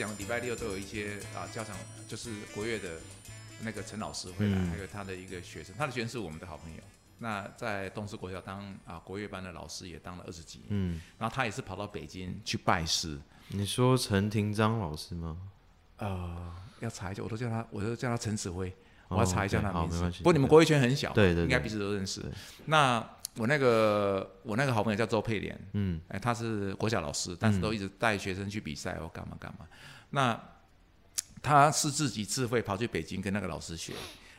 讲礼拜六都有一些啊家长，就是国乐的那个陈老师会来，嗯还有他的一个学生，他的学生是我们的好朋友。那在东师国小当啊国乐班的老师也当了二十几年，嗯，然后他也是跑到北京去拜师，你说陈廷章老师吗？呃，要查一下，我都叫他，我都叫他陈子辉，我哦要查一下他的名字。不过你们国乐圈很小，对对对应该彼此都认识。那我那个我那个好朋友叫周佩莲，嗯哎，他是国小老师，但是都一直带学生去比赛或干嘛干嘛。那他是自己自费跑去北京跟那个老师学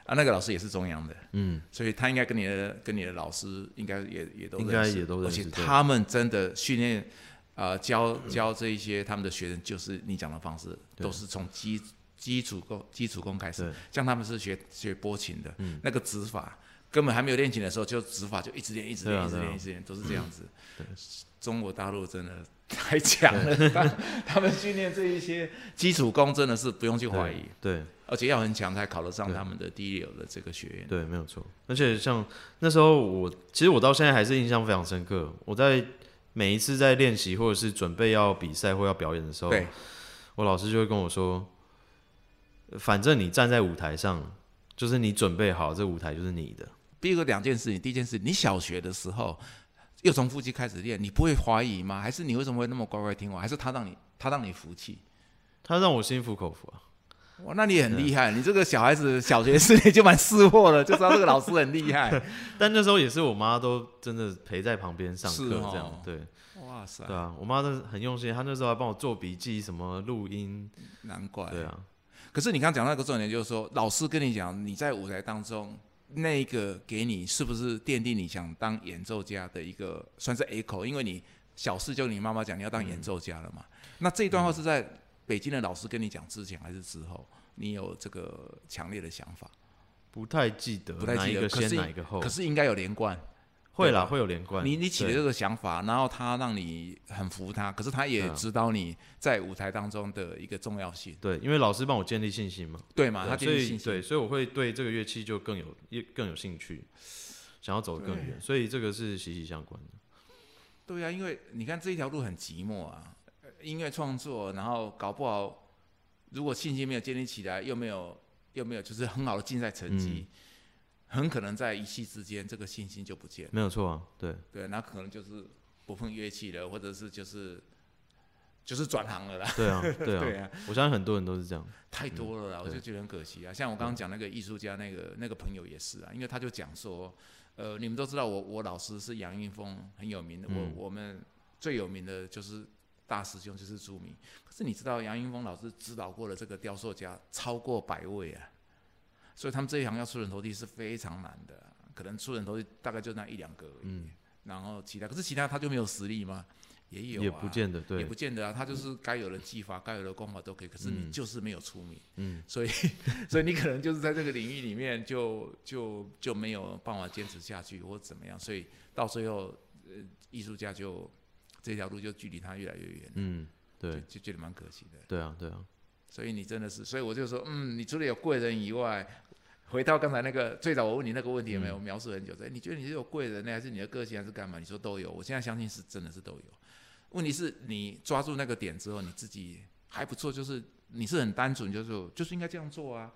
啊，那个老师也是中央的，嗯，所以他应该跟你的跟你的老师应该也也都应该也都认识而且他们真的训练。呃，教教这一些他们的学生，就是你讲的方式，都是从基基础功基础功开始。像他们是学学拨琴的，嗯那个指法根本还没有练琴的时候，就指法就一直练，一直练，一直练，一直练，都是这样子对。中国大陆真的太强了，他 他们训练这一些基础功真的是不用去怀疑，对而且要很强才考得上他们的第一流的这个学院。对，没有错。而且像那时候我，其实我到现在还是印象非常深刻。我在每一次在练习或者是准备要比赛或要表演的时候，我老师就会跟我说，反正你站在舞台上，就是你准备好，这舞台就是你的。第一个两件事情，第一件事，你小学的时候又从腹肌开始练，你不会怀疑吗？还是你为什么会那么乖乖听话？还是他让你他让你服气？他让我心服口服啊。哇，那你很厉害，你这个小孩子小学四年就蛮识货的，就知道这个老师很厉害。但那时候也是我妈都真的陪在旁边上课，哦这样对哇塞，对啊，我妈真的很用心，她那时候还帮我做笔记，什么录音，难怪。对啊，可是你刚刚讲那个重点就是说，老师跟你讲，你在舞台当中那个给你是不是奠定你想当演奏家的一个算是 A 口？因为你小事就你妈妈讲你要当演奏家了嘛。那这一段话是在北京的老师跟你讲之前还是之后？你有这个强烈的想法？不太记得不太记得可是哪一个后可，是应该有连贯。会啦，会有连贯。你你起了这个想法，然后他让你很服他，可是他也指导你在舞台当中的一个重要性，对，因为老师帮我建立信心嘛，对嘛？他建立信心。对，所以我会对这个乐器就更有更有兴趣，想要走得更远，所以这个是息息相关的。对啊，因为你看这一条路很寂寞啊，呃音乐创作，然后搞不好如果信心没有建立起来，又没有又没有就是很好的竞赛成绩，很可能在一夕之间这个信心就不见了。没有错啊，对，对，那可能就是不碰乐器了，或者是就是就是转行了啦。对啊，对 对啊，啊，我相信很多人都是这样。太多了啦，我就觉得很可惜啊。像我刚刚讲那个艺术家那个那个朋友也是啊，因为他就讲说，呃，你们都知道我我老师是杨云峰，很有名的，嗯我我们最有名的就是大师兄就是朱明。可是你知道杨云峰老师指导过的这个雕塑家超过百位啊，所以他们这一行要出人头地是非常难的，可能出人头地大概就那一两个而已。嗯然后其他，可是其他他就没有实力吗？也有、啊，也不见得对也不，见得啊，他就是该有的技法、该有的功法都可以，可是你嗯就是没有出名，嗯，所以所以你可能就是在这个领域里面就就就没有办法坚持下去或怎么样，所以到最后，呃，艺术家就这条路就距离他越来越远，嗯，对，就就觉得蛮可惜的。对啊，对啊，所以你真的是，所以我就说，嗯，你除了有贵人以外，回到刚才那个最早我问你那个问题有没有、嗯描述很久？哎，你觉得你是有贵人呢，还是你的个性，还是干嘛？你说都有，我现在相信是真的是都有。问题是你抓住那个点之后，你自己还不错，就是你是很单纯，就是就是应该这样做啊。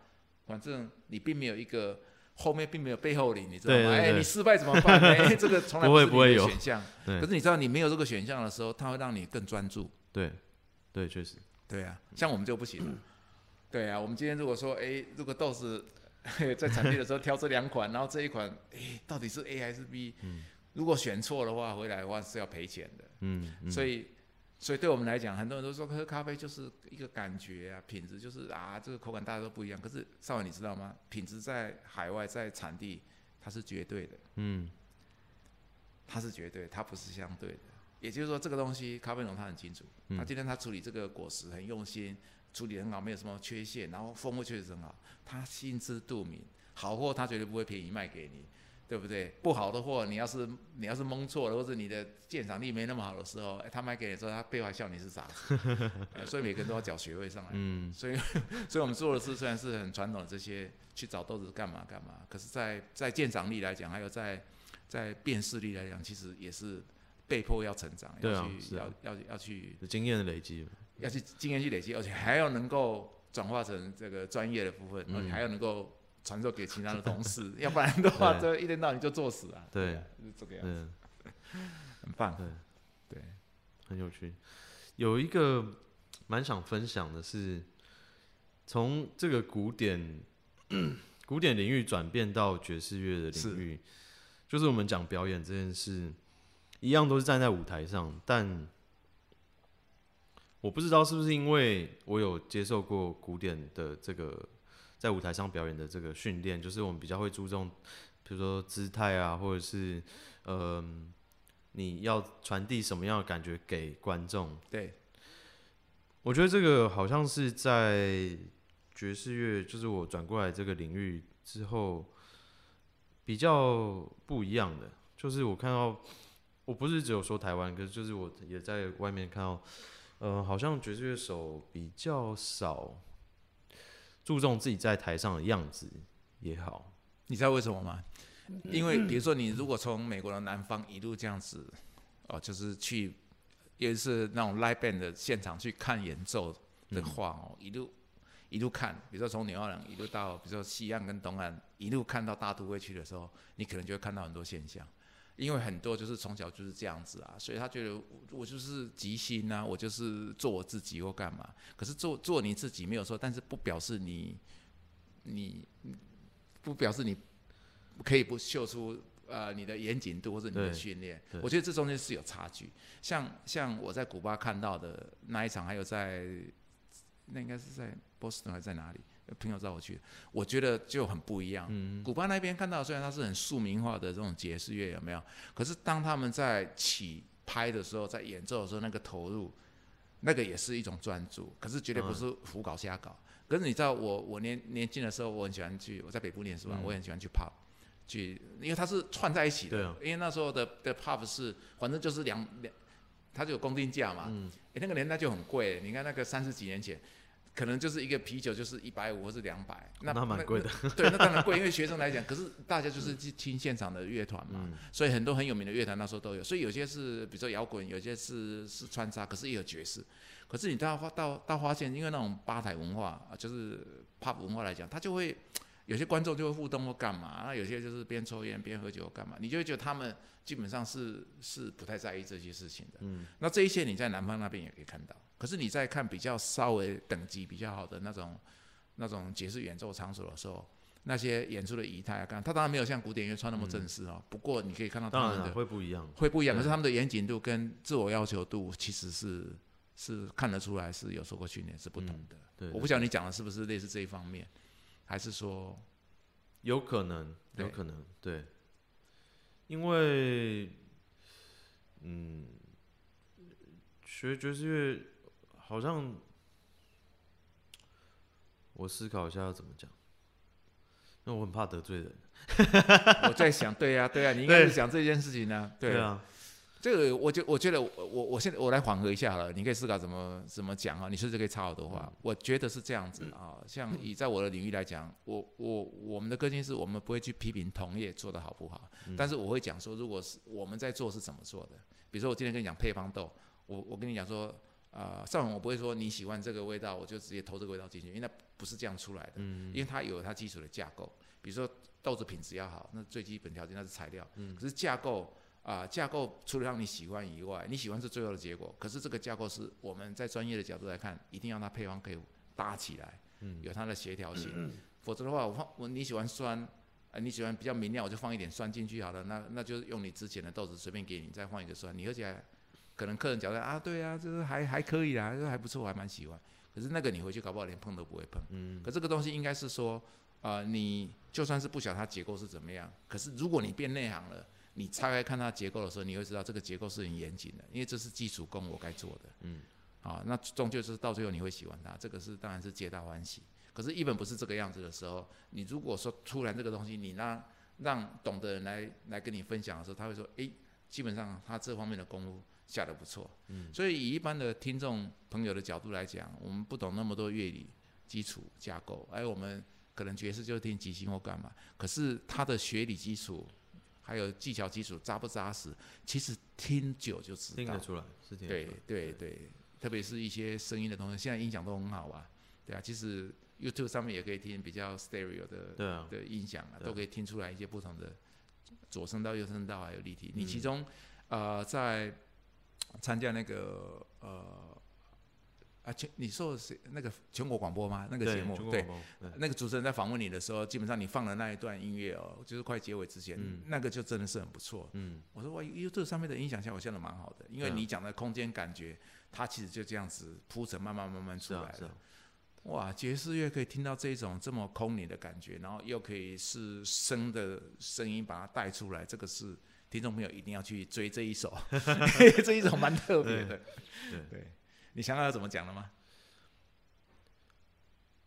反正你并没有一个后面并没有背后里，你知道吗？哎，你失败怎么办？哎，这个从来不会不会有选项。对可是你知道你没有这个选项的时候，它会让你更专注。对，对，确实，对啊，像我们就不行了。对啊，我们今天如果说，哎，如果豆子 在产地的时候挑这两款，然后这一款，哎，到底是 A 还是 B？嗯、如果选错的话，回来的话是要赔钱的。嗯，嗯所以，所以对我们来讲，很多人都说喝咖啡就是一个感觉啊，品质就是啊，这个口感大家都不一样。可是少文，你知道吗？品质在海外，在产地，它是绝对的，嗯，它是绝对，它不是相对的。也就是说，这个东西咖啡农他很清楚，嗯他今天他处理这个果实很用心，处理得很好，没有什么缺陷，然后风味确实很好，他心知肚明，好货他绝对不会便宜卖给你，对不对？不好的货，你要是你要是蒙错了，或者你的鉴赏力没那么好的时候，哎，他卖给你之后，他背后还笑你是傻子，呃 所以每个人都要缴学位上来。嗯，所以，所以我们做的事虽然是很传统的这些去找豆子干嘛干嘛，可是在，在鉴赏力来讲，还有在在辨识力来讲，其实也是被迫要成长，要去、啊是啊。要要要去经验的累积，要去经验去累积，而且还要能够转化成这个专业的部分，而且还要能够传授给其他的同事，要不然的话，这一天到晚就作死啊。对。啊，是这个样子，嗯，很棒。对。对，很有趣。有一个蛮想分享的是，从这个古典 古典领域转变到爵士乐的领域，就是我们讲表演这件事，一样都是站在舞台上，但我不知道是不是因为我有接受过古典的这个在舞台上表演的这个训练，就是我们比较会注重，比如说姿态啊，或者是嗯、你要传递什么样的感觉给观众。对，我觉得这个好像是在爵士乐，就是我转过来这个领域之后比较不一样的。就是我看到，我不是只有说台湾，可是就是我也在外面看到，呃，好像爵士乐手比较少注重自己在台上的样子也好，你知道为什么吗？因为比如说你如果从美国的南方一路这样子，哦，就是去，也是那种 live band 的现场去看演奏的话哦，一路一路看，比如说从纽奥良一路到，比如说西岸跟东岸，一路看到大都会去的时候，你可能就会看到很多现象。因为很多就是从小就是这样子啊，所以他觉得我我就是即兴啊，我就是做我自己或干嘛。可是做做你自己没有错，但是不表示你你不表示你可以不秀出呃你的严谨度或者你的训练。我觉得这中间是有差距。像像我在古巴看到的那一场，还有在那应该是在波士顿还是在哪里？朋友找我去，我觉得就很不一样。嗯，古巴那边看到，虽然它是很庶民化的这种爵士乐，有没有？可是当他们在起拍的时候，在演奏的时候，那个投入，那个也是一种专注。可是绝对不是胡搞瞎搞。可是你知道我，我年年轻的时候，我很喜欢去，我在北部念书嘛，嗯我也很喜欢去 pub，去，因为它是串在一起的。因为那时候的的 pub 是，反正就是两两，它就有公定价嘛。那个年代就很贵，你看那个三十几年前。可能就是一个啤酒就是一百五或是两百，那那蛮贵的。对，那当然贵，因为学生来讲，可是大家就是去听现场的乐团嘛，嗯所以很多很有名的乐团那时候都有，所以有些是比如说摇滚，有些是是穿插，可是也有爵士。可是你到发到到发现，因为那种吧台文化啊，就是 pub 文化来讲，他就会有些观众就会互动或干嘛，那有些就是边抽烟边喝酒干嘛，你就会觉得他们基本上是是不太在意这些事情的。嗯，那这一些你在南方那边也可以看到，可是你在看比较稍微等级比较好的那种那种爵士演奏场所的时候，那些演出的仪态啊，看他当然没有像古典乐穿那么正式哦，不过你可以看到他当然了们的会不一样。会不一样，可是他们的严谨度跟自我要求度其实是是看得出来是有受过训练是不同的。对，我不晓得你讲的是不是类似这一方面，还是说有可能，有可能，对，因为，嗯，学爵士乐好像，我思考一下要怎么讲，因为我很怕得罪人。我在想，对呀、对呀、你应该是想这件事情呢、对。啊，这个我就我觉得我我我现在我来缓和一下了，你可以思考怎么怎么讲啊，你甚至可以插好多话。我觉得是这样子啊，像以在我的领域来讲，我我我们的个性是我们不会去批评同业做的好不好，但是我会讲说，如果是我们在做是怎么做的，比如说我今天跟你讲配方豆，我我跟你讲说。啊、上文我不会说你喜欢这个味道，我就直接投这个味道进去，因为那不是这样出来的，因为它有它基础的架构，比如说豆子品质要好，那最基本条件那是材料，可是架构啊、架构除了让你喜欢以外，你喜欢是最后的结果。可是这个架构是我们在专业的角度来看，一定要它配方可以搭起来，有它的协调性。否则的话，我放我你喜欢酸，呃，你喜欢比较明亮，我就放一点酸进去好了。那那就是用你之前的豆子随便给你，再放一个酸，你喝起来可能客人觉得啊，对啊，这个还还可以啦，这还不错，我还蛮喜欢。可是那个你回去搞不好连碰都不会碰。嗯，可这个东西应该是说，呃，你就算是不晓得它结构是怎么样，可是如果你变内行了，你拆开看它结构的时候，你会知道这个结构是很严谨的，因为这是基础功我该做的。嗯，啊，那终究是到最后你会喜欢它，这个是当然是皆大欢喜。可是，一本不是这个样子的时候，你如果说突然这个东西，你让让懂的人来来跟你分享的时候，他会说，诶，基本上他这方面的功夫下的不错。嗯，所以以一般的听众朋友的角度来讲，我们不懂那么多乐理基础架构，哎我们可能爵士就听即兴或干嘛，可是他的学理基础还有技巧基础扎不扎实，其实听久就知道听得。出来是听得对出来。对对，特别是一些声音的东西，现在音响都很好啊，对啊，其实 YouTube 上面也可以听比较 stereo 的的音响啊，都可以听出来一些不同的左声道、右声道还有立体。你嗯其中呃在参加那个呃啊全你说的是那个全国广播吗？那个节目对那个主持人在访问你的时候，基本上你放的那一段音乐哦，就是快结尾之前，嗯那个就真的是很不错。嗯，我说哇，YouTube 上面的音响效果现在蛮好的，因为你讲的空间感觉，它其实就这样子铺陈，慢慢慢慢出来了。是啊啊，哇，爵士乐可以听到这种这么空灵的感觉，然后又可以是声的声音把它带出来，这个是听众朋友一定要去追这一首，这一首蛮特别的。对对，你想要怎么讲了吗？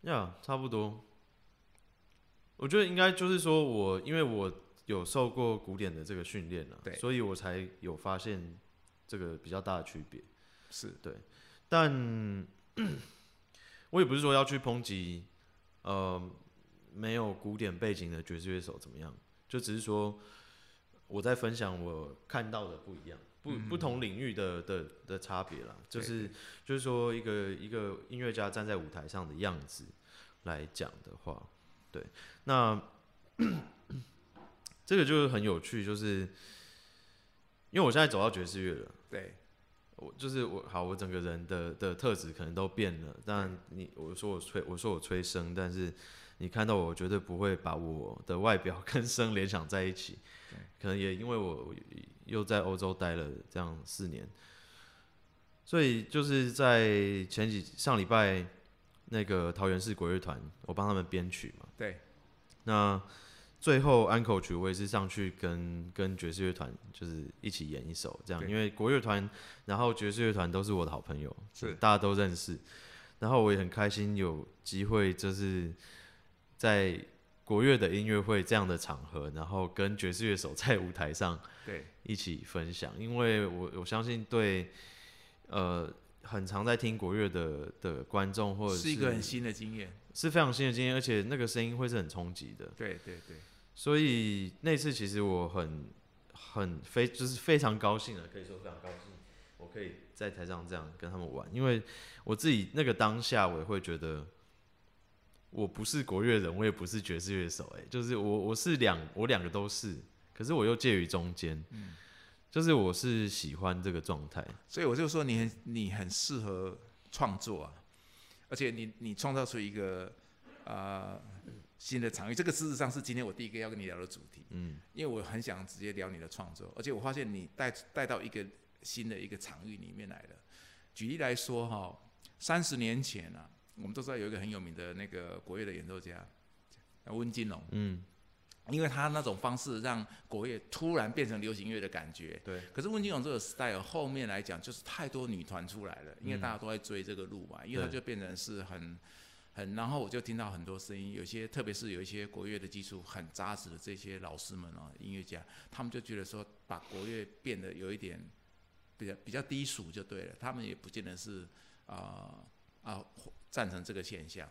呀差不多。我觉得应该就是说我因为我有受过古典的这个训练了，对所以我才有发现这个比较大的区别。是对但 我也不是说要去抨击，呃，没有古典背景的爵士乐手怎么样，就只是说我在分享我看到的不一样，不不同领域的的的差别啦，就是就是说一个一个音乐家站在舞台上的样子来讲的话，对，那 这个就是很有趣，就是因为我现在走到爵士乐了。对，我就是我好，我整个人的的特质可能都变了。但你我说我吹，我说我吹声，但是你看到我，绝对不会把我的外表 跟声联想在一起。可能也因为我我又在欧洲待了这样四年，所以就是在前几上礼拜那个桃园市国乐团，我帮他们编曲嘛。对，那最后安口曲我也是上去跟跟爵士乐团就是一起演一首这样，因为国乐团然后爵士乐团都是我的好朋友，是大家都认识，然后我也很开心有机会就是在国乐的音乐会这样的场合，然后跟爵士乐手在舞台上对，一起分享，因为我我相信对呃很常在听国乐的的观众或者是一个很新的经验。是非常新的经验，而且那个声音会是很冲击的。对对对，所以那次其实我很很非就是非常高兴的，可以说非常高兴，我可以在台上这样跟他们玩，因为我自己那个当下我也会觉得，我不是国乐人，我也不是爵士乐手，哎，就是我我是两我两个都是，可是我又介于中间，嗯。就是我是喜欢这个状态，所以我就说你很你很适合创作啊，而且你你创造出一个呃新的场域，这个事实上是今天我第一个要跟你聊的主题，嗯，因为我很想直接聊你的创作，而且我发现你带带到一个新的一个场域里面来了。举例来说哈，三十年前啊，我们都知道有一个很有名的那个国乐的演奏家，叫温金龙，嗯，因为他那种方式让国乐突然变成流行乐的感觉，对，可是温金龙这个 style 后面来讲，就是太多女团出来了，因为大家都在追这个路嘛，因为它就变成是很很，然后我就听到很多声音，有些特别是有一些国乐的基础很扎实的这些老师们哦，音乐家，他们就觉得说把国乐变得有一点比较比较低俗就对了，他们也不见得是啊啊、赞成这个现象。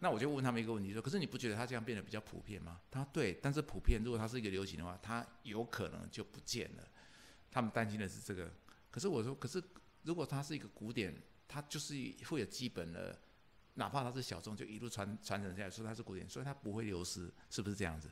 那我就问他们一个问题说：“可是你不觉得它这样变得比较普遍吗？”他说：“对，但是普遍如果它是一个流行的话，它有可能就不见了。”他们担心的是这个。可是我说，可是如果它是一个古典，它就是会有基本的，哪怕它是小众，就一路传传承下来，说它是古典，所以它不会流失，是不是这样子？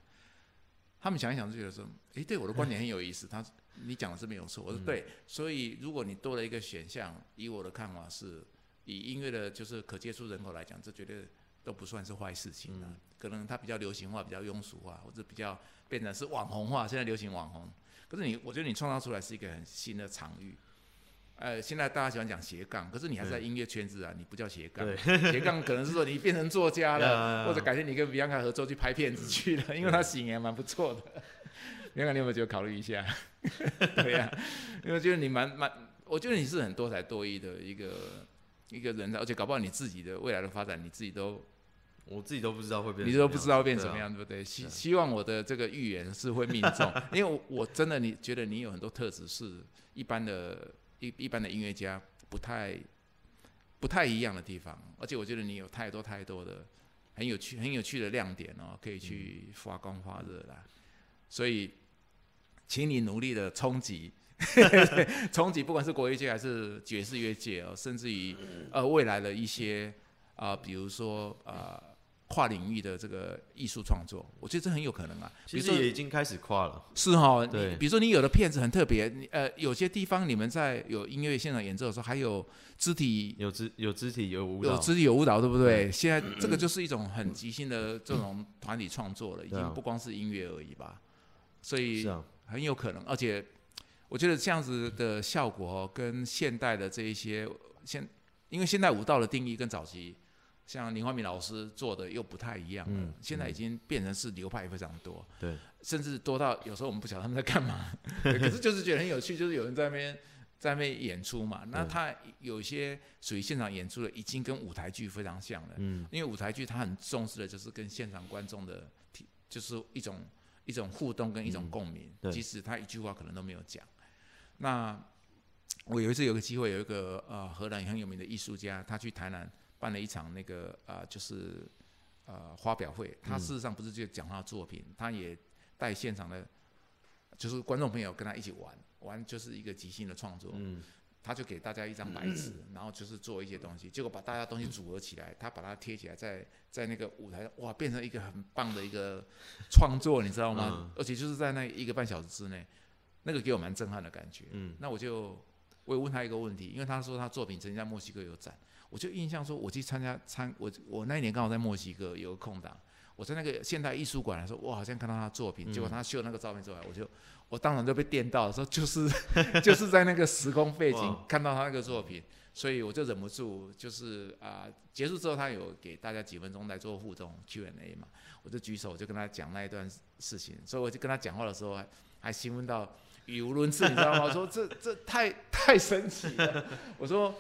他们想一想就觉得说，诶，对我的观点很有意思。他你讲的是没有错，我说对。所以如果你多了一个选项，以我的看法是，以音乐的就是可接触人口来讲，这绝对都不算是坏事情啊。可能它比较流行化，比较庸俗化，或者比较变成是网红化。现在流行网红，可是你我觉得你创造出来是一个很新的场域。呃，现在大家喜欢讲斜杠，可是你还是在音乐圈子啊，你不叫斜杠。斜杠可能是说你变成作家了，或者改天你跟 Bianca 合作去拍片子去了，因为他型也蛮不错的。Bianca，你有没有觉得考虑一下？对呀、因为我觉得你蛮蛮，我觉得你是很多才多艺的一个一个人，而且搞不好你自己的未来的发展，你自己都我自己都不知道会变，你都不知道会变什么对啊。样，对不对？希希望我的这个预言是会命中，因为我我真的你觉得你有很多特质是一般的一一般的音乐家不太不太一样的地方，而且我觉得你有太多太多的很有趣很有趣的亮点哦，可以去发光发热啦。所以请你努力的冲击，冲击，不管是国乐界还是爵士乐界哦，甚至于呃未来的一些啊、比如说呃跨领域的这个艺术创作，我觉得这很有可能啊。比其实也已经开始跨了。是哈，对。比如说你有的片子很特别，你呃有些地方你们在有音乐现场演奏的时候，还有肢体有肢有肢体有舞蹈。有，肢体有舞蹈，对不对？现在这个就是一种很即兴的这种团体创作了，已经不光是音乐而已吧，所以很有可能，而且我觉得这样子的效果哦，跟现代的这一些现，因为现代舞蹈的定义跟早期像林怀民老师做的又不太一样了，嗯现在已经变成是流派非常多，对，甚至多到有时候我们不晓得他们在干嘛，可是就是觉得很有趣，就是有人在那边在那边演出嘛，那他有一些属于现场演出的，已经跟舞台剧非常像了，嗯，因为舞台剧他很重视的就是跟现场观众的体，就是一种一种互动跟一种共鸣，对。即使他一句话可能都没有讲。那我有一次有个机会，有一个呃荷兰很有名的艺术家，他去台南办了一场那个呃就是呃发表会，他事实上不是就讲他的作品，他也带现场的，就是观众朋友跟他一起玩，玩就是一个即兴的创作。嗯，他就给大家一张白纸，然后就是做一些东西，结果把大家东西组合起来，他把它贴起来在在那个舞台上，哇，变成一个很棒的一个创作，你知道吗？嗯而且就是在那一个半小时之内，那个给我蛮震撼的感觉。嗯，那我就我也问他一个问题，因为他说他作品曾经在墨西哥有展，我就印象说我去参加参我我那一年刚好在墨西哥有个空档，我在那个现代艺术馆的时候，我好像看到他的作品，结果他秀那个照片出来，我就我当场就被电到了，说就是 就是在那个时空背景看到他那个作品，所以我就忍不住就是啊、结束之后他有给大家几分钟来做互动 Q&A 嘛，我就举手我就跟他讲那一段事情，所以我就跟他讲话的时候还还兴奋到语无伦次，你知道吗？我说这这太太神奇了，我说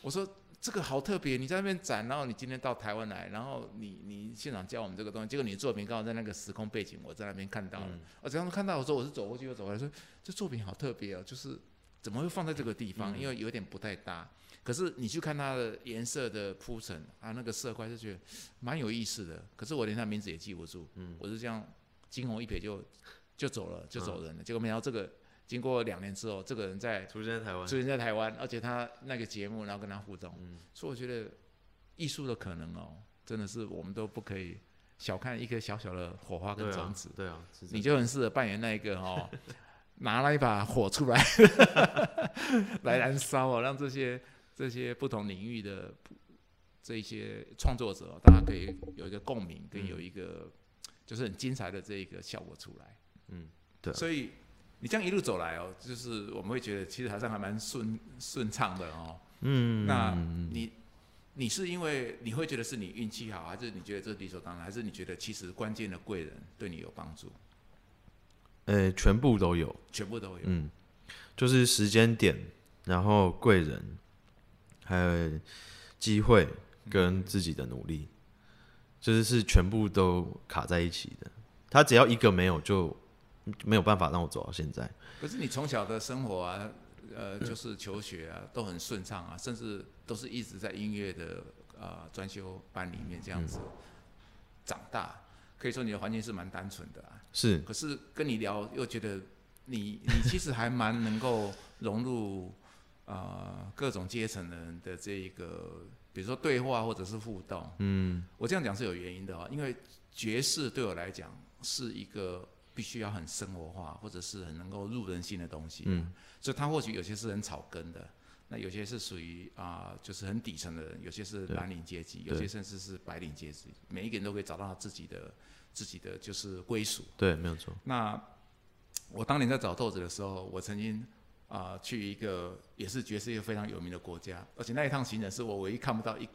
我说这个好特别，你在那边展，然后你今天到台湾来，然后你你现场教我们这个东西，结果你的作品刚好在那个时空背景，我在那边看到了，嗯我这样看到我说，我是走过去又走过来说，这作品好特别哦，就是怎么会放在这个地方？嗯因为有点不太搭。可是你去看它的颜色的铺陈啊，那个色块就觉得蛮有意思的。可是我连他名字也记不住，嗯我是这样惊鸿一瞥就就走了，就走人了。结果没想到这个经过两年之后，这个人在出现在台湾。出，现在台湾，而且他那个节目，然后跟他互动，嗯。所以我觉得艺术的可能哦，真的是我们都不可以小看一颗小小的火花跟种子，，对啊，对啊你就很适合扮演那一个哦，拿了一把火出来 来燃烧哦，让这些这些不同领域的这一些创作者、哦，大家可以有一个共鸣，跟嗯。有一个就是很精彩的这一个效果出来。嗯，对啊。所以你这样一路走来哦，就是我们会觉得其实好像还蛮顺顺畅的哦。嗯，那嗯你你是因为你会觉得是你运气好，还是你觉得这理所当然，还是你觉得其实关键的贵人对你有帮助？呃，全部都有，全部都有。嗯，就是时间点，然后贵人，还有机会跟自己的努力，就是是全部都卡在一起的。他只要一个没有，就没有办法让我走到现在。可是你从小的生活啊，呃，就是求学啊，都很顺畅啊，甚至都是一直在音乐的呃专修班里面这样子长大，可以说你的环境是蛮单纯的啊。是，可是跟你聊又觉得你你其实还蛮能够融入呃各种阶层的人的这一个，比如说对话或者是互动。嗯我这样讲是有原因的哦，因为爵士对我来讲是一个必须要很生活化，或者是很能够入人心的东西。嗯，所以它或许有些是很草根的，那有些是属于啊、就是很底层的人，有些是蓝领阶级，有些甚至是白领阶级，每一个人都可以找到他自己的自己的就是归属。对，没有错。那我当年在找豆子的时候，我曾经啊、去一个也是爵士乐非常有名的国家，而且那一趟行程是我唯一看不到一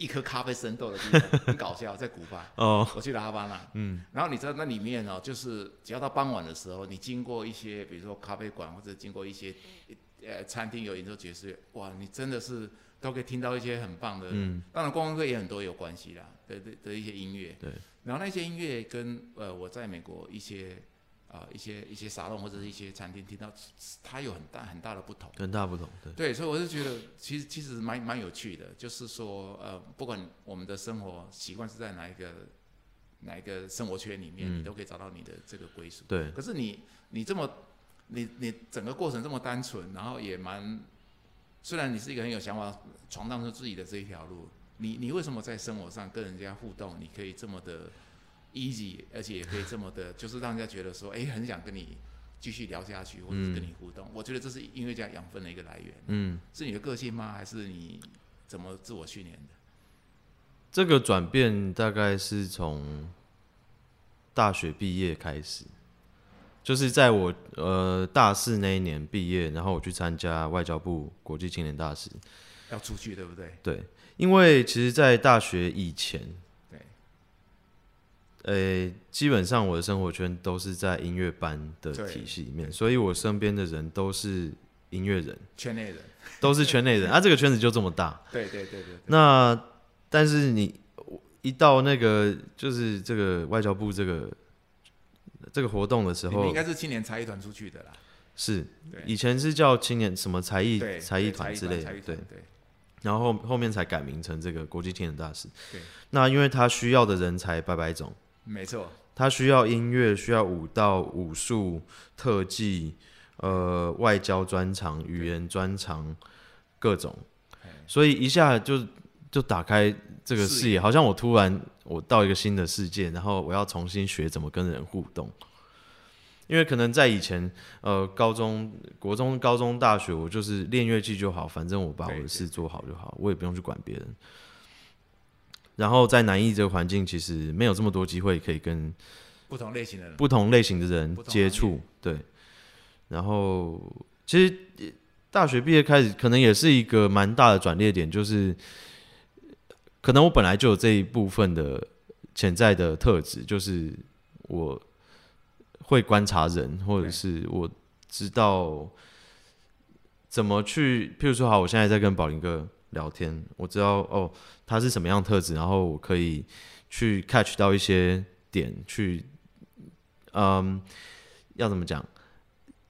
一颗咖啡生豆的地方，很搞笑，在古巴。哦，我去了哈巴那，嗯，然后你知道那里面哦，就是只要到傍晚的时候，你经过一些比如说咖啡馆或者经过一些呃餐厅有演奏爵士乐，哇，你真的是都可以听到一些很棒的，嗯，当然观光客也很多有关系啦的的的一些音乐，对，然后那些音乐跟呃我在美国一些啊、一些一些沙龙或者是一些餐厅听到，它有很大很大的不同。很大不同。对，对，所以我就觉得其实其实蛮蛮有趣的，就是说呃，不管我们的生活习惯是在哪一个哪一个生活圈里面，嗯你都可以找到你的这个归属。对，可是你你这么你你整个过程这么单纯，然后也蛮，虽然你是一个很有想法，闯荡出自己的这一条路，你你为什么在生活上跟人家互动，你可以这么的 easy，而且也可以这么的，就是让人家觉得说，哎、很想跟你继续聊下去，或者是跟你互动。我觉得这是音乐家养分的一个来源，嗯，是你的个性吗？还是你怎么自我训练的？这个转变大概是从大学毕业开始，就是在我呃大四那一年毕业，然后我去参加外交部国际青年大使。要出去，对不对？对，因为其实，在大学以前，对，呃，基本上我的生活圈都是在音乐班的体系里面，所以我身边的人都是音乐人，圈内人，都是圈内人。啊，这个圈子就这么大。对对对对对，那但是你一到那个就是这个外交部这个这个活动的时候你应，该是青年才艺团出去的啦。是以前是叫青年什么才艺，才艺团之类的，对对然后后后面才改名成这个国际青年大使。对，那因为他需要的人才百百种。没错，他需要音乐，需要舞蹈、武术、特技，呃，外交专长、语言专长，各种哎，所以一下就就打开这个视野，好像我突然我到一个新的世界，然后我要重新学怎么跟人互动。因为可能在以前，呃，高中、国中、高中、大学，我就是练乐器就好，反正我把我的事做好就好，我也不用去管别人。然后在南艺这个环境，其实没有这么多机会可以跟不同类型的人，不同类型的人接触，对。然后其实呃大学毕业开始，可能也是一个蛮大的转捩点，就是可能我本来就有这一部分的潜在的特质，就是我会观察人，或者是我知道怎么去，譬如说，好，我现在在跟宝林哥聊天，我知道哦他是什么样的特质，然后我可以去 catch 到一些点，去嗯，要怎么讲，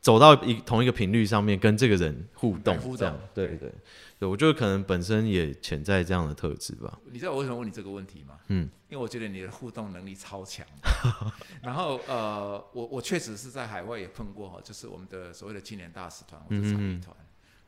走到一同一个频率上面，跟这个人互动对，互这样动，对对对，我觉得可能本身也潜在这样的特质吧。你知道我为什么问你这个问题吗？嗯，因为我觉得你的互动能力超强。然后呃，我我确实是在海外也碰过哈，就是我们的所谓的青年大使团或者参与团。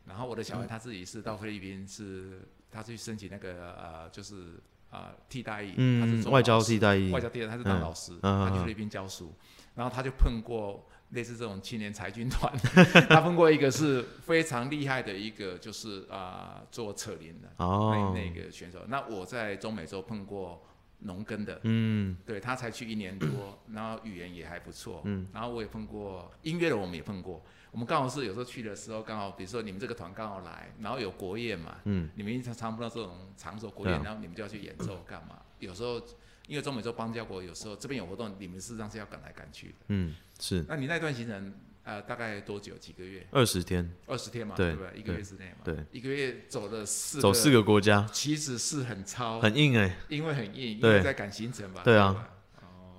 然后我的小孩他自己是到菲律宾是，他去申请那个呃，就是啊、替代役，他是外交替代役。外，交替代，他是当嗯。老师，他去菲律宾教书，然后他就碰过类似这种青年才军团，他碰过一个是非常厉害的一个，就是啊、做扯铃的哦。那，那个选手。那我在中美洲碰过农耕的，嗯。对他才去一年多，然后语言也还不错，嗯，然后我也碰过音乐的，我们也碰过。我们刚好是有时候去的时候，刚好比如说你们这个团刚好来，然后有国宴嘛，嗯，你们常常碰到这种场所国宴，然后你们就要去演奏干嘛？有时候因为中美洲邦交国，有时候这边有活动，你们事实上是要赶来赶去的。嗯，是。那你那段行程呃大概多久？几个月？二十天，二十天嘛，对不对？一个月之内嘛，对，一个月走了四走四个国家，其实是很超，很硬哎、因为很硬，因为在赶行程吧。对啊吧，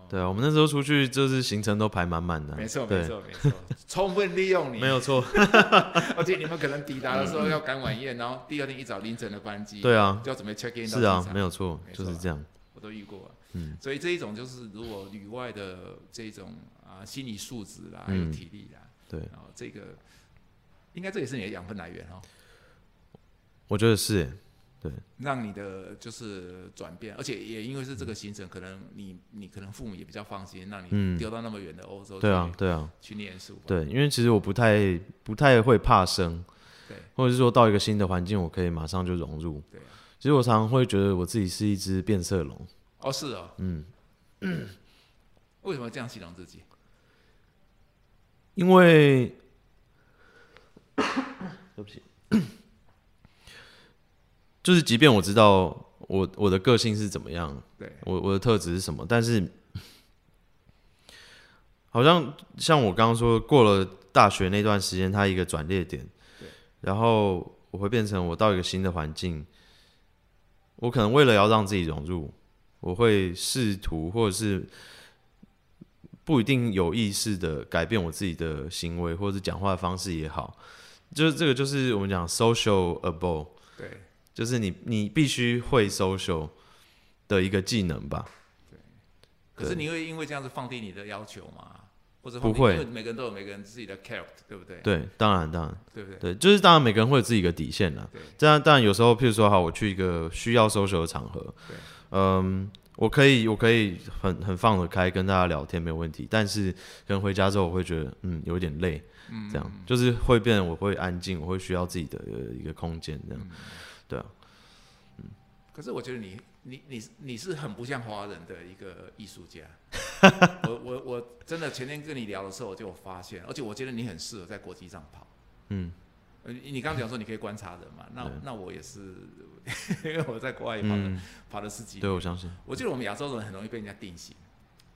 对啊，我们那时候出去就是行程都排满满的，没错，没错，没错，充分利用你。没有错，而且你们可能抵达的时候要赶晚宴，然后第二天一早凌晨的班机，对啊，就要准备 check in 到是啊没有错，就是这样，我都遇过、啊。嗯，所以这一种就是如果旅外的这种啊心理素质啦，还有嗯体力啦，对，然后这个应该这也是你的养分来源哦，我觉得是对，让你的就是转变，而且也因为是这个行程，可能你你可能父母也比较放心，让嗯。你丢到那么远的欧洲去、对啊，对啊，去念书，对，因为其实我不太不太会怕生，对。或者是说到一个新的环境，我可以马上就融入。对啊，其实我常常会觉得我自己是一只变色龙，哦是哦，嗯，为什么这样形容自己？因为 对不起，就是即便我知道我我的个性是怎么样，对，我我的特质是什么，但是 好像像我刚刚说，过了大学那段时间，它一个转捩点对，然后我会变成我到一个新的环境，我可能为了要让自己融入，我会试图或者是不一定有意识的改变我自己的行为，或者是讲话的方式也好，就是这个就是我们讲 social able。对，就是你你必须会 social 的一个技能吧。对可是你会因为这样子放低你的要求吗？或者不会因为每个人都有每个人自己的 character，对不对？对，当然当然，对不对？对，就是当然每个人会有自己的底线啦。对这样当然有时候，譬如说，好，我去一个需要 social 的场合，对嗯，我可以我可以很很放得开跟大家聊天没有问题，但是可能回家之后我会觉得嗯有一点累，嗯这样就是会变我会安静，我会需要自己的一个空间这嗯样，对啊，嗯。可是我觉得你你你你是很不像华人的一个艺术家。我我我真的前天跟你聊的时候，我就有发现，而且我觉得你很适合在国际上跑。嗯，呃，你你刚刚讲说你可以观察人嘛，那那我也是，因为我在国外也跑了、嗯，跑了十几对，我相信，我记得我们亚洲人很容易被人家定型。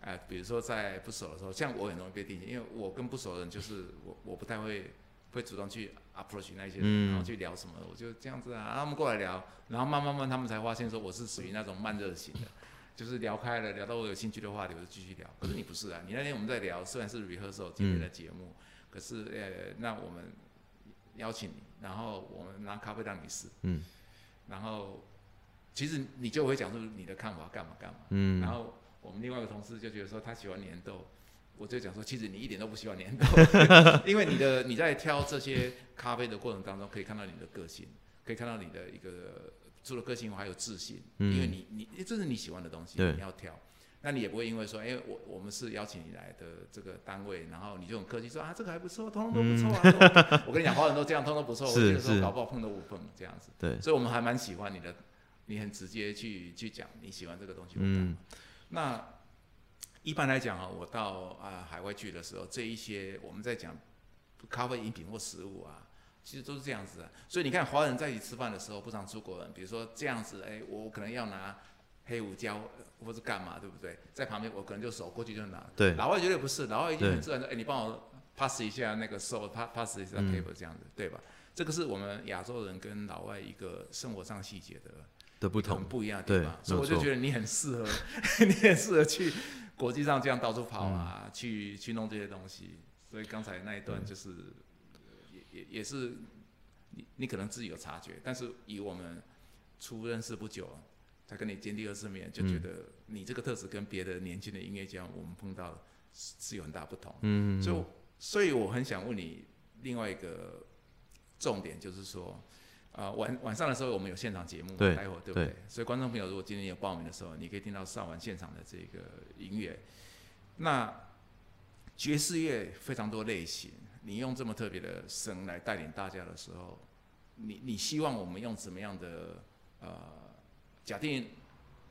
哎、比如说在不熟的时候，像我很容易被定型，因为我跟不熟的人就是我我不太会会主动去 approach 那些人，嗯然后去聊什么，我就这样子啊，他们过来聊，然后慢慢慢他们才发现说我是属于那种慢热型的，就是聊开了，聊到我有兴趣的话题我就继续聊。可是你不是啊，你那天我们在聊，虽然是 rehearsal 今天的节目，可是呃，那我们邀请你，然后我们拿咖啡让你试，嗯。然后其实你就会讲出你的看法，干嘛干嘛。嗯，然后我们另外一个同事就觉得说他喜欢粘豆，我就讲说其实你一点都不喜欢粘豆，因为你的你在挑这些咖啡的过程当中，可以看到你的个性，可以看到你的一个除了个性外还有自信，嗯。因为你你这是你喜欢的东西，你要挑。那你也不会因为说，哎、我我们是邀请你来的这个单位，然后你就很客气说啊，这个还不错，通通都不错啊。我我跟你讲，华人都这样，通通不错。我是这个时候是搞不好碰都不碰这样子。对，所以我们还蛮喜欢你的，你很直接去去讲你喜欢这个东西。我嗯那一般来讲啊，我到啊、海外去的时候，这一些我们在讲咖啡饮品或食物啊，其实都是这样子的。所以你看，华人在一起吃饭的时候，不常出国人，比如说这样子，哎、我可能要拿黑胡椒呃或者干嘛，对不对？在旁边我可能就手过去就拿。对，老外绝对不是，老外已经很自然说，哎、你帮我 pass 一下那个 so pass pass 一下嗯 paper 这样子，对吧？这个是我们亚洲人跟老外一个生活上细节的的不同，不一样的地对方，所以我就觉得你很适合，你很适合去国际上这样到处跑啊，去去弄这些东西。所以刚才那一段就是，呃也也也是你你可能自己有察觉，但是以我们初认识不久，才跟你见第二次面，就觉得你这个特质跟别的年轻的音乐家我们碰到是是有很大不同。嗯，所以，所以我很想问你另外一个重点，就是说，啊、晚晚上的时候我们有现场节目，对待会儿对不对？对所以观众朋友如果今天有报名的时候，你可以听到上完现场的这个音乐。那爵士乐非常多类型，你用这么特别的声来带领大家的时候，你你希望我们用怎么样的呃？假定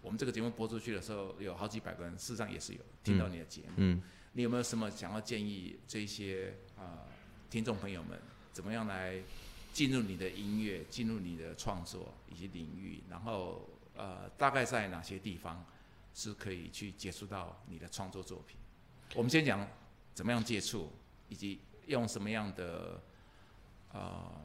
我们这个节目播出去的时候，有好几百个人，事实上也是有听到你的节目。嗯，你有没有什么想要建议这些啊、听众朋友们，怎么样来进入你的音乐，进入你的创作以及领域，然后呃，大概在哪些地方是可以去接触到你的创作作品？我们先讲怎么样接触，以及用什么样的呃。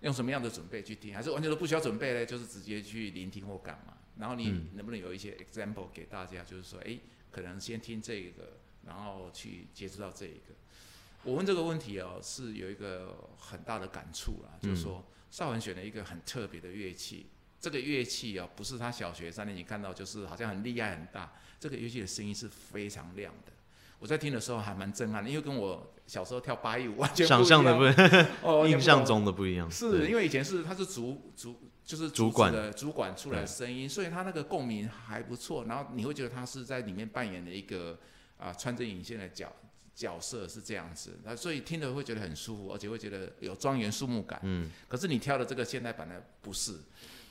用什么样的准备去听，还是完全都不需要准备呢？就是直接去聆听或干嘛？然后你嗯能不能有一些 example 给大家，就是说，诶，可能先听这个，然后去接触到这一个。我问这个问题哦，是有一个很大的感触啦，就是说，邵文选了一个很特别的乐器，这个乐器哦，不是他小学三年级看到，就是好像很厉害很大，这个乐器的声音是非常亮的。我在听的时候还蛮震撼的，因为跟我小时候跳八一舞完全想象的不不一样，哦，印象中的不一样，是因为以前是他是主主就是主管。的主管出来的声音，所以他那个共鸣还不错。然后你会觉得他是在里面扮演的一个啊、穿针引线的角角色是这样子，那所以听了会觉得很舒服，而且会觉得有庄严肃穆感。嗯，可是你跳的这个现代版的不是，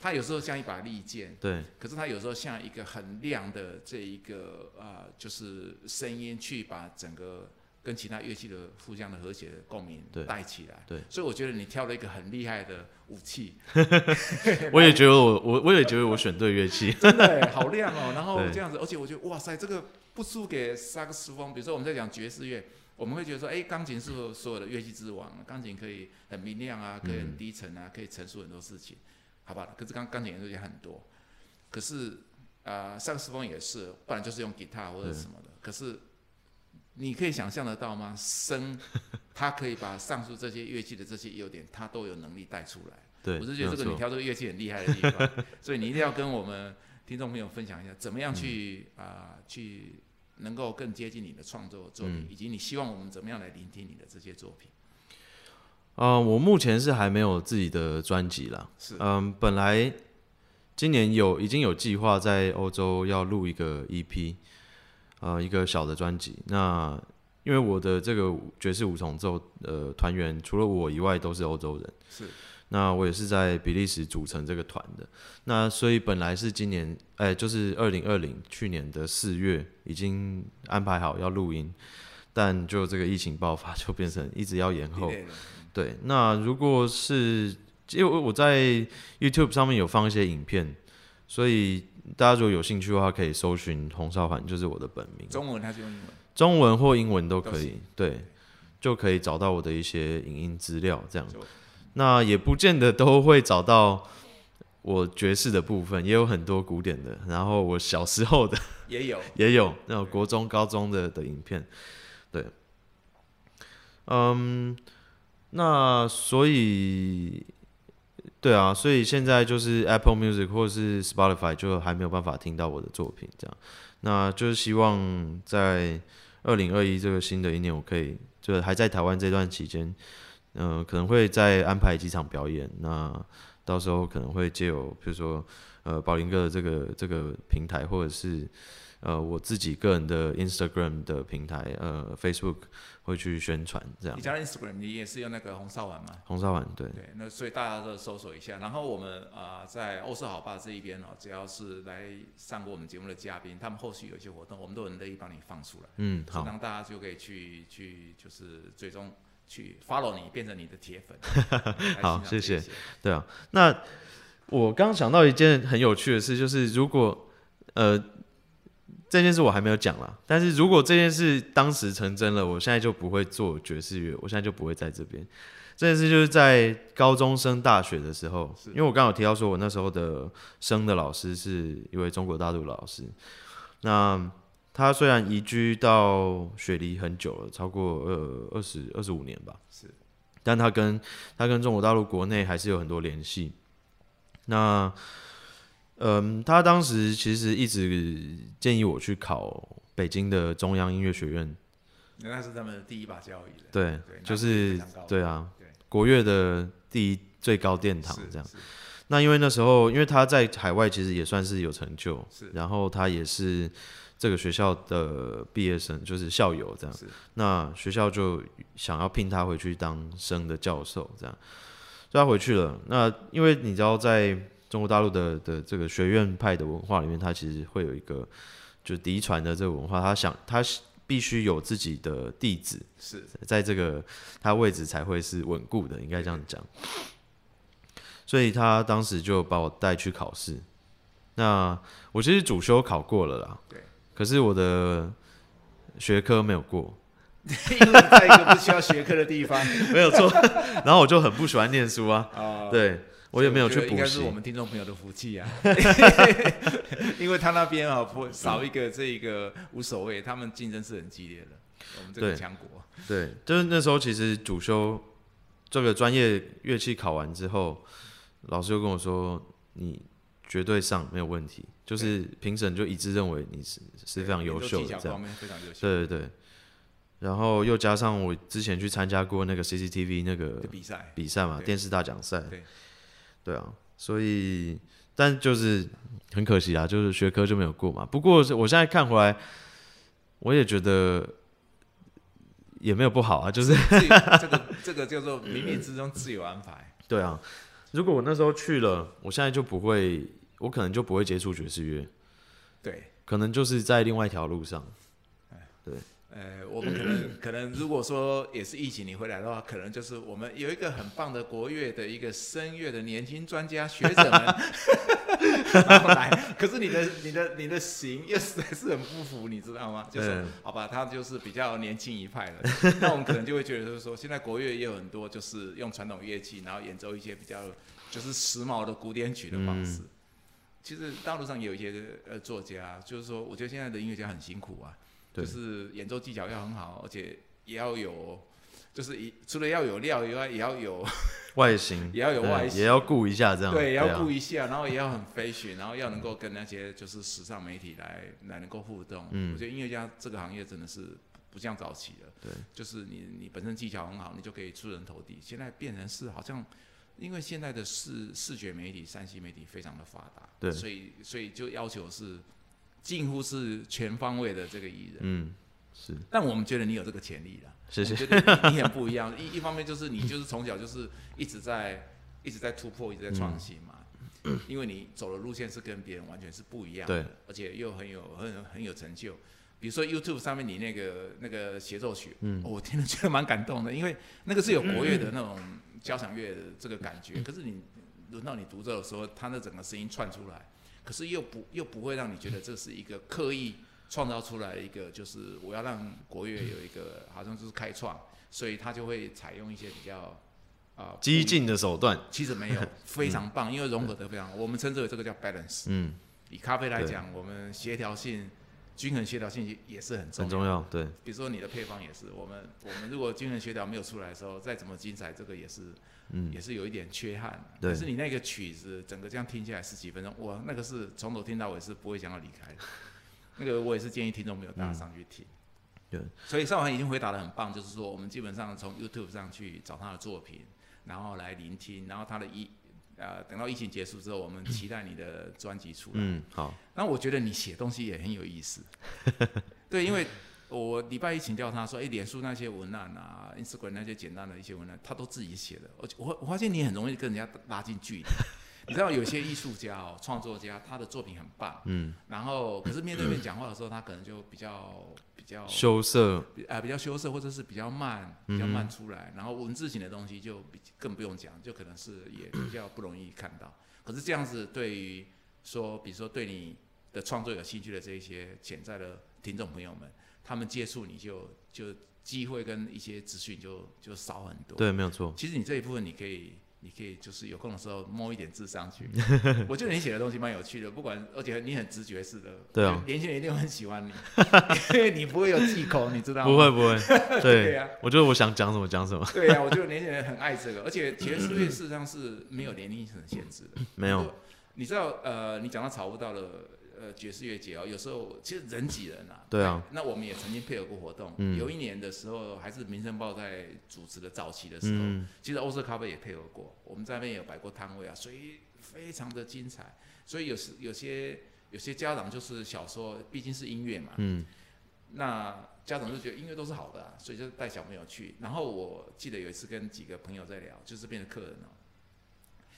它有时候像一把利剑，对，可是它有时候像一个很亮的这一个啊、就是声音去把整个跟其他乐器的互相的和谐的共鸣对。带起来。对。所以我觉得你挑了一个很厉害的武器，我也觉得我我我也觉得我选对乐器，真的耶好亮哦。然后对。这样子，而且我觉得哇塞，这个不输给萨克斯风。比如说我们在讲爵士乐，我们会觉得说，哎，钢琴是所有的乐器之王，钢琴可以很明亮啊，可以很低沉啊，可以陈述很多事情，好吧？可是钢钢琴演奏也很多，可是啊、呃萨克斯风也是，不然就是用吉他或者什么的。可是你可以想象得到吗？声，它可以把上述这些乐器的这些优点，它都有能力带出来。对，我是觉得这个你挑这个乐器很厉害的地方，所以你一定要跟我们听众朋友分享一下，怎么样去啊、去能够更接近你的创作作品，以及你希望我们怎么样来聆听你的这些作品？嗯，我目前是还没有自己的专辑啦。是，嗯，本来今年有已经有计划在欧洲要录一个 EP，呃，一个小的专辑。那因为我的这个爵士五重奏呃团员除了我以外都是欧洲人，是。那我也是在比利时组成这个团的。那所以本来是今年，哎，就是二零二零去年的四月已经安排好要录音，但就这个疫情爆发，就变成一直要延后。对，那如果是因为我在 YouTube 上面有放一些影片，所以大家如果有兴趣的话，可以搜寻洪少环，就是我的本名。中文还是用英文？中文或英文都可以。对，就可以找到我的一些影音资料，这样。那也不见得都会找到我爵士的部分，也有很多古典的，然后我小时候的 也有，也有那种国中、高中的的影片。对，嗯。那所以，对啊，所以现在就是 Apple Music 或者是 Spotify 就还没有办法听到我的作品，这样。那就是希望在二零二一这个新的一年，我可以就还在台湾这段期间，嗯，可能会再安排几场表演。那到时候可能会借由比如说呃宝林哥的这个这个平台，或者是。呃，我自己个人的 Instagram 的平台，呃，Facebook 会去宣传这样。你加 Instagram，你也是用那个红烧丸吗？红烧丸，对。对，那所以大家都搜索一下。然后我们啊，在欧式好爸这一边哦，只要是来上过我们节目的嘉宾，他们后续有一些活动，我们都很乐意帮你放出来。嗯，好。让大家就可以去去，就是最终去 follow 你，变成你的铁粉。好，谢谢。对啊，那我刚想到一件很有趣的事，就是如果呃。这件事我还没有讲啦，但是如果这件事当时成真了，我现在就不会做爵士乐，我现在就不会在这边。这件事就是在高中升大学的时候，因为我刚好提到说，我那时候的生的老师是一位中国大陆老师。那他虽然移居到雪梨很久了，超过呃二十二十五年吧，是，但他跟他跟中国大陆国内还是有很多联系。那嗯，他当时其实一直建议我去考北京的中央音乐学院，那是他们的第一把交椅。对，就是对啊，国乐的第一最高殿堂这样。那因为那时候，因为他在海外其实也算是有成就，然后他也是这个学校的毕业生，就是校友这样。那学校就想要聘他回去当生的教授这样，所以他回去了。那因为你知道在。中国大陆的的这个学院派的文化里面，它其实会有一个就是嫡传的这个文化，他想他必须有自己的弟子，是在这个他位置才会是稳固的，应该这样讲。所以他当时就把我带去考试。那我其实主修考过了啦，对，可是我的学科没有过，因为在一个不需要学科的地方，没有错。然后我就很不喜欢念书啊，对。我也没有去补习，应该是我们听众朋友的福气啊，因为他那边啊不少一个这一个无所谓，他们竞争是很激烈的，我们这个强国。对，就是那时候其实主修这个专业乐器考完之后，老师又跟我说，你绝对上没有问题，就是评审就一致认为你是是非常优秀的这样，对对对。然后又加上我之前去参加过那个 CCTV 那个比赛。比赛嘛，电视大奖赛。对啊，所以但就是很可惜啊，就是学科就没有过嘛。不过我现在看回来，我也觉得也没有不好啊，就是这个这个叫做冥冥之中自有安排。对啊，如果我那时候去了，我现在就不会，我可能就不会接触爵士乐。对，可能就是在另外一条路上。对。呃，我们可能 可能如果说也是疫情你回来的话，可能就是我们有一个很棒的国乐的一个声乐的年轻专家学者们 来，可是你的你的你的型又实在是很不符，你知道吗？就是好吧，他就是比较年轻一派的，那我们可能就会觉得就是说，现在国乐也有很多就是用传统乐器，然后演奏一些比较就是时髦的古典曲的方式。其实大陆上也有一些呃作家，就是说，我觉得现在的音乐家很辛苦啊。就是演奏技巧要很好，而且也要有，就是一除了要有料以外，也要有外 形也要有外形。嗯也要顾一下这样，对，也要顾，一下，然后也要很 fashion，然后要能够跟那些就是时尚媒体来来能够互动。嗯。我觉得音乐家这个行业真的是不像早期的，对，就是你你本身技巧很好，你就可以出人头地。现在变成是好像，因为现在的视视觉媒体、山西媒体非常的发达，对。所以所以就要求是近乎是全方位的这个艺人。嗯，是，但我们觉得你有这个潜力了，谢谢我们觉得你你很不一样。一一方面就是你就是从小就是一直在一直在突破，一直在创新嘛。因为你走的路线是跟别人完全是不一样的，对而且又很有很很有成就。比如说 YouTube 上面你那个那个协奏曲，嗯哦我听了觉得蛮感动的，因为那个是有国乐的那种交响乐的这个感嗯觉，可是你轮到你独奏的时候，它那整个声音串出来，可是又不又不会让你觉得这是一个刻意创造出来一个，就是我要让国乐有一个好像就是开创，所以他就会采用一些比较啊、激进的手段，其实没有，非常棒，因为融合的非常，我们称之为这个叫 balance。嗯，以咖啡来讲，我们协调性、均衡协调性也是很重要。很重要，对，比如说你的配方也是，我们我们如果均衡协调没有出来的时候，再怎么精彩，这个也是嗯，也是有一点缺憾。对可是你那个曲子整个这样听下来十几分钟，哇，那个是从头听到尾是不会想要离开的。那个我也是建议听众朋友大家上去听。嗯对，所以邵涵已经回答的很棒，就是说我们基本上从 YouTube 上去找他的作品，然后来聆听，然后他的疫呃等到疫情结束之后，我们期待你的专辑出来。嗯，好，那我觉得你写东西也很有意思，对，因为我礼拜一请教他说，哎、脸书那些文案啊，Instagram 那些简单的一些文案，他都自己写的。我我我发现你很容易跟人家拉近距离。你知道有些艺术家哦，创作家，他的作品很棒，嗯，然后可是面对面讲话的时候，他可能就比较比较羞涩，比啊、比较羞涩，或者是比较慢，比较慢出来，然后文字型的东西就比更不用讲，就可能是也比较不容易看到。可是这样子对于说，比如说对你的创作有兴趣的这一些潜在的听众朋友们，他们接触你就就机会跟一些资讯就就少很多。对，没有错，其实你这一部分你可以，你可以就是有空的时候摸一点字上去。我觉得你写的东西蛮有趣的，不管而且你很直觉式的，对啊年轻人一定很喜欢你，因为你不会有忌口，你知道吗？不会不会，对 对呀、我觉得我想讲什么讲什么，对呀、我觉得年轻人很爱这个，而且爵士乐事实上是没有年龄层限制的。没有，你知道，呃，你讲到草悟道的呃爵士乐节哦，有时候其实人挤人啊。对啊。那我们也曾经配合过活动，嗯有一年的时候还是《民生报》在主持的早期的时候，嗯，其实欧式咖啡也配合过，我们在那边也有摆过摊位啊，所以非常的精彩。所以有时有些有些家长就是小时候毕竟是音乐嘛，嗯，那家长就觉得音乐都是好的、啊，所以就带小朋友去。然后我记得有一次跟几个朋友在聊，就是这边的客人哦、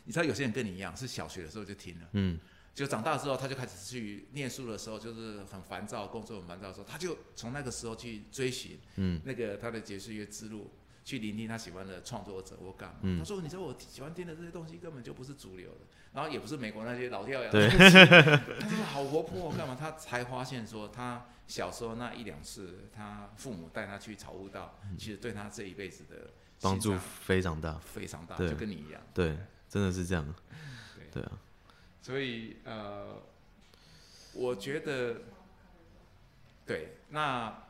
你知道有些人跟你一样，是小学的时候就听了，嗯，就长大之后他就开始去念书的时候，就是很烦躁，工作很烦躁的时候，他就从那个时候去追寻，嗯，那个他的爵士乐之路，去聆听他喜欢的创作者或干嘛。嗯。他说：“你知道我喜欢听的这些东西根本就不是主流的，然后也不是美国那些老掉牙的对东西。”他说：“好活泼，干嘛？”他才发现说，他小时候那一两次，他父母带他去草悟道，其实对他这一辈子的帮助非常大，非常大，就跟你一样。对，真的是这样，对。对啊，所以呃，我觉得，对，那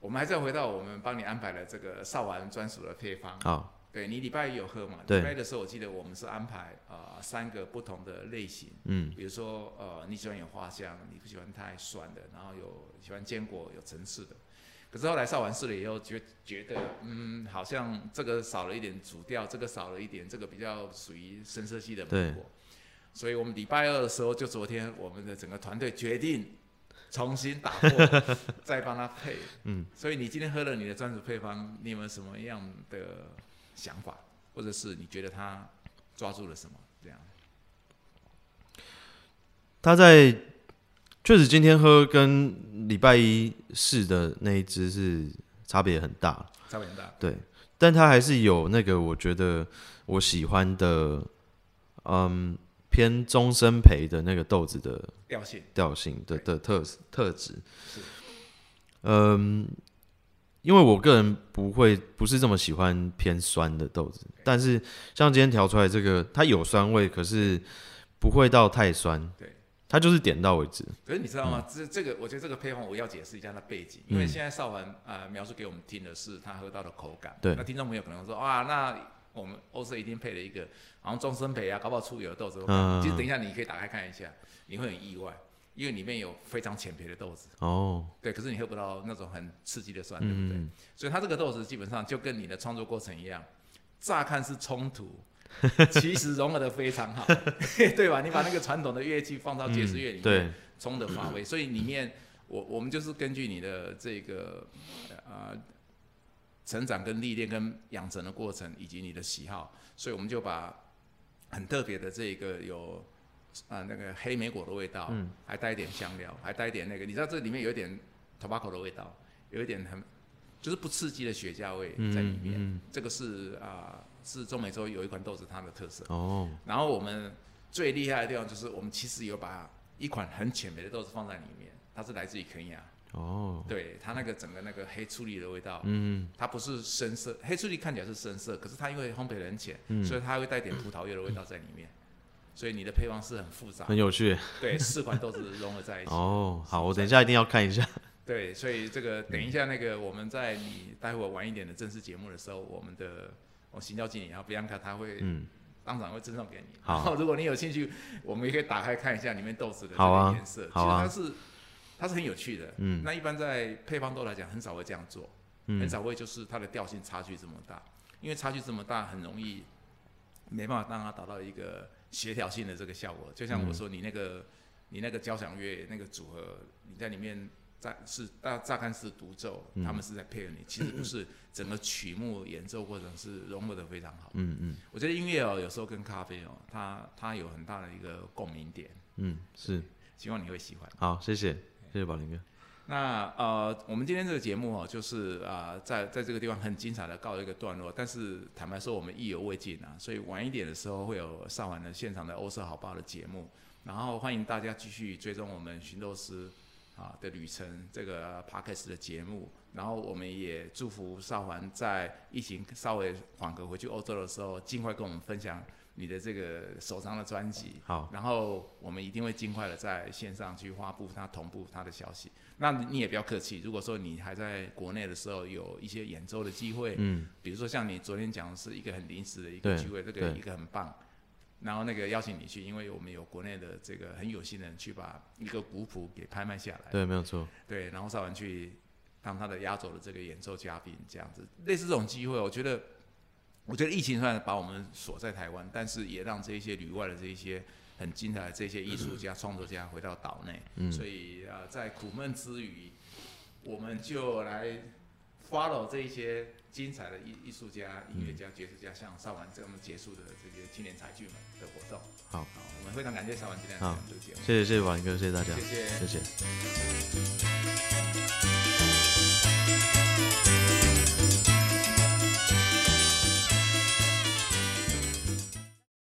我们还是要回到我们帮你安排了这个少丸专属的配方。好，对你礼拜一有喝嘛？对礼拜一的时候，我记得我们是安排呃三个不同的类型，嗯，比如说呃你喜欢有花香，你不喜欢太酸的，然后有喜欢坚果有层次的。可是后来少完试了以后，觉觉得嗯好像这个少了一点主调，这个少了一点，这个比较属于深色系的对芒果。所以我们礼拜二的时候，就昨天我们的整个团队决定重新打破，再帮他配。嗯，所以你今天喝了你的专属配方，你有没有什么样的想法，或者是你觉得他抓住了什么？这样，他在确实今天喝跟礼拜一试的那一支是差别很大，差别很大。对，但他还是有那个我觉得我喜欢的，嗯，偏终身培的那个豆子的调性，调性的对的特特质。嗯，因为我个人不会不是这么喜欢偏酸的豆子，但是像今天调出来这个，它有酸味，可是不会到太酸，对。它就是点到为止。可是你知道吗？这这个，我觉得这个配方我要解释一下它背景，因为嗯现在少凡啊、呃描述给我们听的是他喝到的口感。对那听众朋友可能说，哇，那我们欧式一定配了一个，好像终身培啊，搞不好出油的豆子。嗯其实等一下你可以打开看一下，你会很意外，因为里面有非常浅焙的豆子。哦，对，可是你喝不到那种很刺激的酸，对不对？嗯，所以它这个豆子基本上就跟你的创作过程一样，乍看是冲突，其实融合的非常好，对吧？你把那个传统的乐器放到爵士乐里面，冲的发挥，所以里面我我们就是根据你的这个呃成长跟历练跟养成的过程，以及你的喜好，所以我们就把很特别的这个有啊、那个黑莓果的味道，嗯。还带一点香料，还带一点那个，你知道这里面有一点 tobacco 的味道，有一点很就是不刺激的雪茄味在里面，嗯。这个是啊、是中美洲有一款豆子它的特色。哦，然后我们最厉害的地方就是，我们其实有把一款很浅焙的豆子放在里面，它是来自于肯亚，哦，对它那个整个那个黑醋栗的味道，嗯，它不是深色，黑醋栗看起来是深色，可是它因为烘焙的很浅，嗯所以它会带点葡萄叶的味道在里面，所以你的配方是很复杂很，有趣。对，四款豆子融合在一起。哦，好，我等一下一定要看一下。对，所以这个等一下那个我们在你待会儿晚一点的正式节目的时候，我们的我行销经理然后比安卡他会嗯，当场会赠送给你。好如果你有兴趣，我们也可以打开看一下里面豆子的这好啊个颜色。好啊其实它是它是很有趣的。嗯那一般在配方豆来讲，很少会这样做，嗯很少会就是它的调性差距这么大，因为差距这么大，很容易没办法让它达到一个协调性的这个效果。就像我说，你那个、你那个交响乐那个组合，你在里面。乍是大乍看是独奏，嗯他们是在配合你，其实不是整个曲目演奏过程是融合的非常好。嗯嗯我觉得音乐哦，有时候跟咖啡哦，它它有很大的一个共鸣点，嗯，是，希望你会喜欢。好，谢谢，谢谢宝林哥。那呃，我们今天这个节目哦，就是啊、在在这个地方很精彩的告一个段落，但是坦白说，我们意犹未尽啊，所以晚一点的时候会有上完的现场的欧式好报的节目，然后欢迎大家继续追踪我们寻豆师啊的旅程这个 podcast 的节目，然后我们也祝福少环在疫情稍微缓和回去欧洲的时候，尽快跟我们分享你的这个首张的专辑。好，然后我们一定会尽快的在线上去发布它同步它的消息。那你也不要客气，如果说你还在国内的时候有一些演奏的机会，嗯，比如说像你昨天讲的是一个很临时的一个聚会，这个一个很棒。然后那个邀请你去，因为我们有国内的这个很有心的人去把一个古谱给拍卖下来，对，没有错。对，然后邵文去当他的压轴的这个演奏嘉宾，这样子，类似这种机会，我觉得，我觉得疫情虽然把我们锁在台湾，但是也让这一些旅外的这一些很精彩的这些艺术家、创作家回到岛内，嗯。所以啊、呃在苦闷之余，我们就来 follow 这一些精彩的艺艺术家、音乐家、爵士家，像邵文这么结束的这些青年才俊们的活动。好。好，我们非常感谢邵文今天来好。上这个节目，谢谢谢谢宝林哥，谢谢大家，谢谢。谢谢。